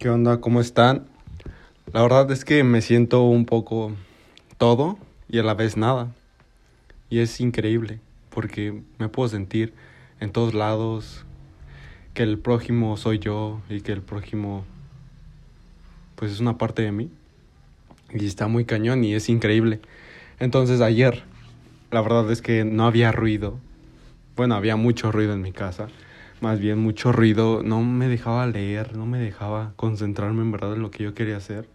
¿Qué onda? ¿Cómo están? La verdad es que me siento un poco todo y a la vez nada. Y es increíble porque me puedo sentir en todos lados que el prójimo soy yo y que el prójimo pues es una parte de mí. Y está muy cañón y es increíble. Entonces ayer, la verdad es que no había ruido. Bueno, había mucho ruido en mi casa más bien mucho ruido, no me dejaba leer, no me dejaba concentrarme en verdad en lo que yo quería hacer.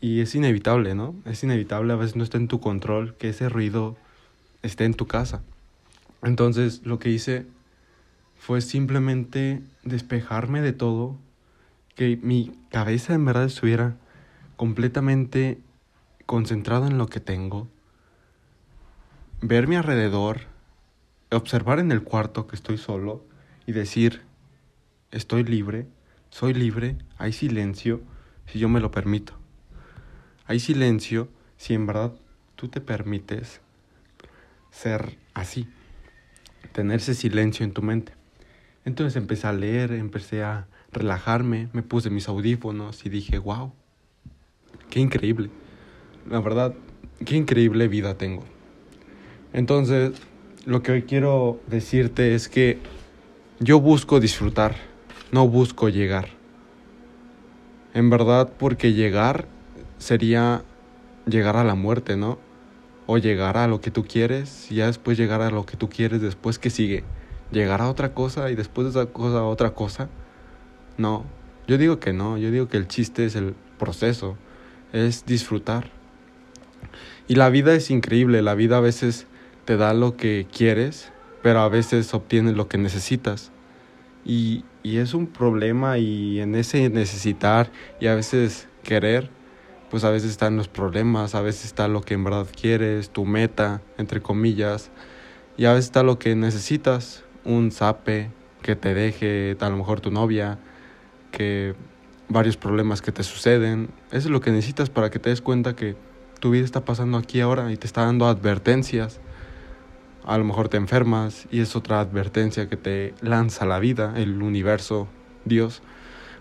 Y es inevitable, ¿no? Es inevitable, a veces no está en tu control que ese ruido esté en tu casa. Entonces lo que hice fue simplemente despejarme de todo, que mi cabeza en verdad estuviera completamente concentrada en lo que tengo, ver mi alrededor, observar en el cuarto que estoy solo, y decir, estoy libre, soy libre, hay silencio si yo me lo permito. Hay silencio si en verdad tú te permites ser así, tener ese silencio en tu mente. Entonces empecé a leer, empecé a relajarme, me puse mis audífonos y dije, wow, qué increíble. La verdad, qué increíble vida tengo. Entonces, lo que hoy quiero decirte es que yo busco disfrutar, no busco llegar. En verdad, porque llegar sería llegar a la muerte, ¿no? O llegar a lo que tú quieres y ya después llegar a lo que tú quieres después que sigue. Llegar a otra cosa y después de esa cosa a otra cosa. No, yo digo que no, yo digo que el chiste es el proceso, es disfrutar. Y la vida es increíble, la vida a veces te da lo que quieres pero a veces obtienes lo que necesitas. Y, y es un problema y en ese necesitar y a veces querer, pues a veces están los problemas, a veces está lo que en verdad quieres, tu meta, entre comillas, y a veces está lo que necesitas, un zape que te deje a lo mejor tu novia, que varios problemas que te suceden, eso es lo que necesitas para que te des cuenta que tu vida está pasando aquí ahora y te está dando advertencias a lo mejor te enfermas y es otra advertencia que te lanza la vida, el universo, Dios,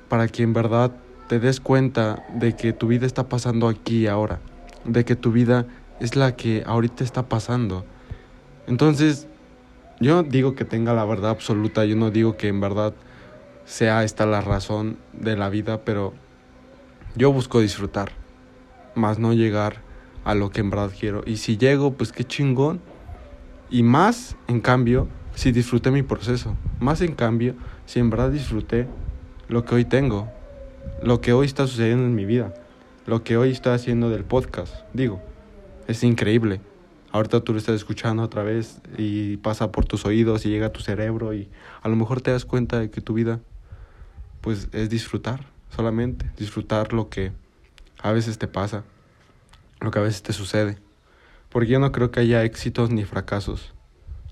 para que en verdad te des cuenta de que tu vida está pasando aquí ahora, de que tu vida es la que ahorita está pasando. Entonces, yo digo que tenga la verdad absoluta, yo no digo que en verdad sea esta la razón de la vida, pero yo busco disfrutar, más no llegar a lo que en verdad quiero. Y si llego, pues qué chingón y más, en cambio, si disfruté mi proceso. Más, en cambio, si en verdad disfruté lo que hoy tengo. Lo que hoy está sucediendo en mi vida. Lo que hoy estoy haciendo del podcast. Digo, es increíble. Ahorita tú lo estás escuchando otra vez y pasa por tus oídos y llega a tu cerebro y a lo mejor te das cuenta de que tu vida pues es disfrutar solamente, disfrutar lo que a veces te pasa, lo que a veces te sucede. Porque yo no creo que haya éxitos ni fracasos.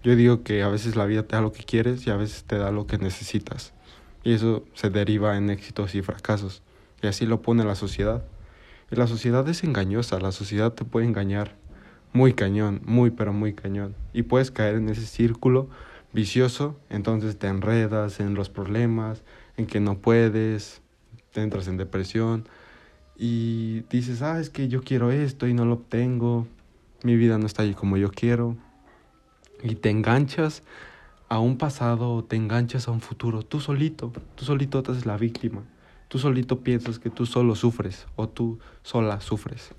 Yo digo que a veces la vida te da lo que quieres y a veces te da lo que necesitas. Y eso se deriva en éxitos y fracasos. Y así lo pone la sociedad. Y la sociedad es engañosa, la sociedad te puede engañar muy cañón, muy pero muy cañón. Y puedes caer en ese círculo vicioso, entonces te enredas en los problemas, en que no puedes, te entras en depresión y dices, ah, es que yo quiero esto y no lo obtengo, mi vida no está allí como yo quiero. Y te enganchas a un pasado, te enganchas a un futuro, tú solito, tú solito te haces la víctima, tú solito piensas que tú solo sufres o tú sola sufres,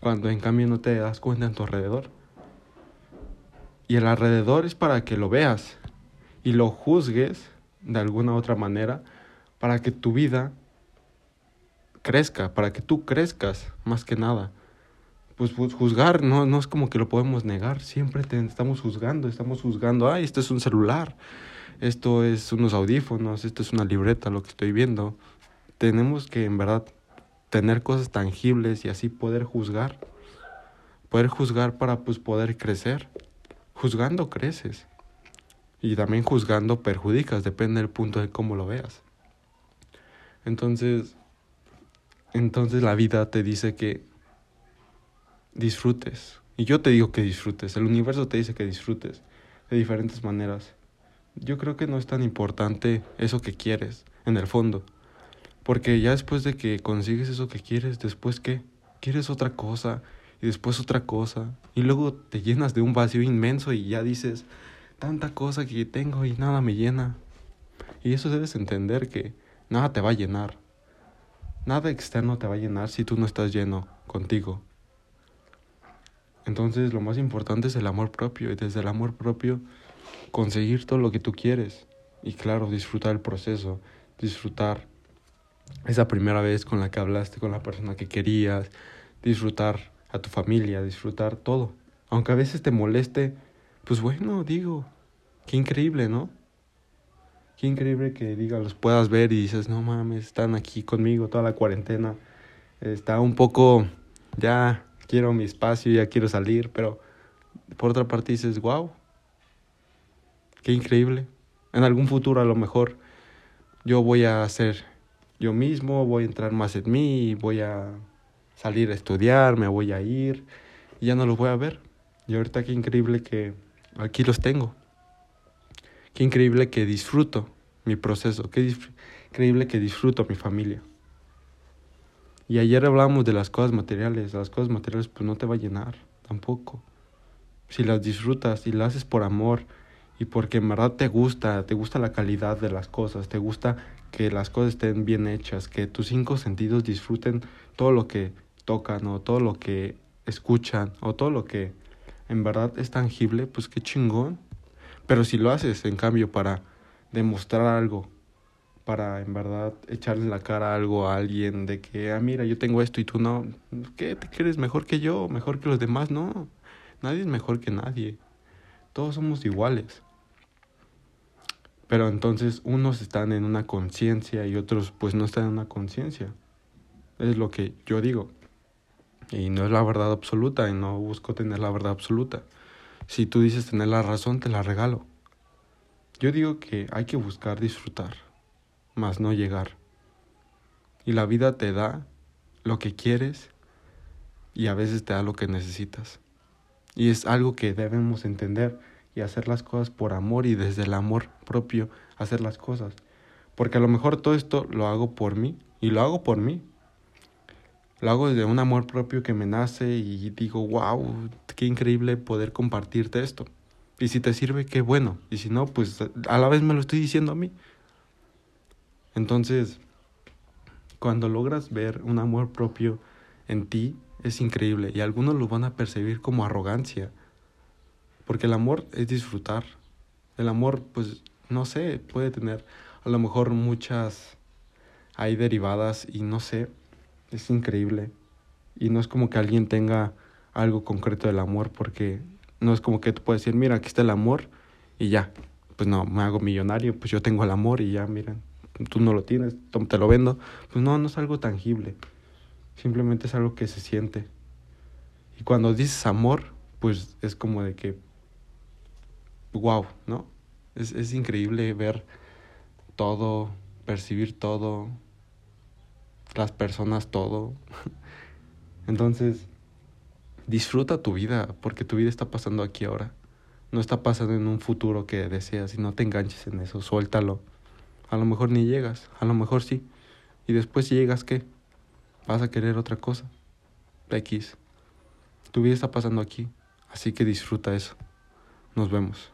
cuando en cambio no te das cuenta en tu alrededor. Y el alrededor es para que lo veas y lo juzgues de alguna otra manera para que tu vida crezca, para que tú crezcas más que nada pues, pues, juzgar, no, no es como que lo podemos negar, siempre te estamos juzgando, estamos juzgando, ay, esto es un celular, esto es unos audífonos, esto es una libreta, lo que estoy viendo. Tenemos que en verdad tener cosas tangibles y así poder juzgar, poder juzgar para pues poder crecer. Juzgando creces y también juzgando perjudicas, depende del punto de cómo lo veas. Entonces, entonces la vida te dice que disfrutes. Y yo te digo que disfrutes. El universo te dice que disfrutes de diferentes maneras. Yo creo que no es tan importante eso que quieres, en el fondo. Porque ya después de que consigues eso que quieres, después qué? Quieres otra cosa y después otra cosa. Y luego te llenas de un vacío inmenso y ya dices, tanta cosa que tengo y nada me llena. Y eso debes entender que nada te va a llenar. Nada externo te va a llenar si tú no estás lleno contigo. Entonces lo más importante es el amor propio y desde el amor propio conseguir todo lo que tú quieres. Y claro, disfrutar el proceso, disfrutar esa primera vez con la que hablaste con la persona que querías, disfrutar a tu familia, disfrutar todo. Aunque a veces te moleste, pues bueno, digo, qué increíble, ¿no? Qué increíble que diga, los puedas ver y dices, no mames, están aquí conmigo toda la cuarentena. Está un poco, ya quiero mi espacio, ya quiero salir, pero por otra parte dices, wow, qué increíble. En algún futuro a lo mejor yo voy a ser yo mismo, voy a entrar más en mí voy a salir a estudiar, me voy a ir y ya no los voy a ver. Y ahorita qué increíble que aquí los tengo. Qué increíble que disfruto mi proceso, qué increíble que disfruto mi familia. Y ayer hablábamos de las cosas materiales, las cosas materiales pues no te va a llenar tampoco. Si las disfrutas y las haces por amor y porque en verdad te gusta, te gusta la calidad de las cosas, te gusta que las cosas estén bien hechas, que tus cinco sentidos disfruten todo lo que tocan o todo lo que escuchan o todo lo que en verdad es tangible, pues qué chingón. Pero si lo haces, en cambio, para demostrar algo, para en verdad echarle la cara algo a alguien de que, ah, mira, yo tengo esto y tú no, ¿qué te crees mejor que yo, mejor que los demás? No, nadie es mejor que nadie. Todos somos iguales. Pero entonces unos están en una conciencia y otros pues no están en una conciencia. Es lo que yo digo. Y no es la verdad absoluta y no busco tener la verdad absoluta. Si tú dices tener la razón, te la regalo. Yo digo que hay que buscar disfrutar, más no llegar. Y la vida te da lo que quieres y a veces te da lo que necesitas. Y es algo que debemos entender y hacer las cosas por amor y desde el amor propio hacer las cosas. Porque a lo mejor todo esto lo hago por mí y lo hago por mí. Lo hago desde un amor propio que me nace y digo, wow, qué increíble poder compartirte esto. Y si te sirve, qué bueno. Y si no, pues a la vez me lo estoy diciendo a mí. Entonces, cuando logras ver un amor propio en ti, es increíble. Y algunos lo van a percibir como arrogancia. Porque el amor es disfrutar. El amor, pues, no sé, puede tener a lo mejor muchas, hay derivadas y no sé, es increíble. Y no es como que alguien tenga algo concreto del amor, porque no es como que tú puedes decir, mira, aquí está el amor y ya. Pues no, me hago millonario, pues yo tengo el amor y ya, miren, tú no lo tienes, te lo vendo. Pues no, no es algo tangible. Simplemente es algo que se siente. Y cuando dices amor, pues es como de que, wow, ¿no? Es, es increíble ver todo, percibir todo, las personas, todo. Entonces, disfruta tu vida, porque tu vida está pasando aquí ahora. No está pasando en un futuro que deseas y no te enganches en eso, suéltalo. A lo mejor ni llegas, a lo mejor sí. Y después si llegas, ¿qué? Vas a querer otra cosa. X. Tu vida está pasando aquí, así que disfruta eso. Nos vemos.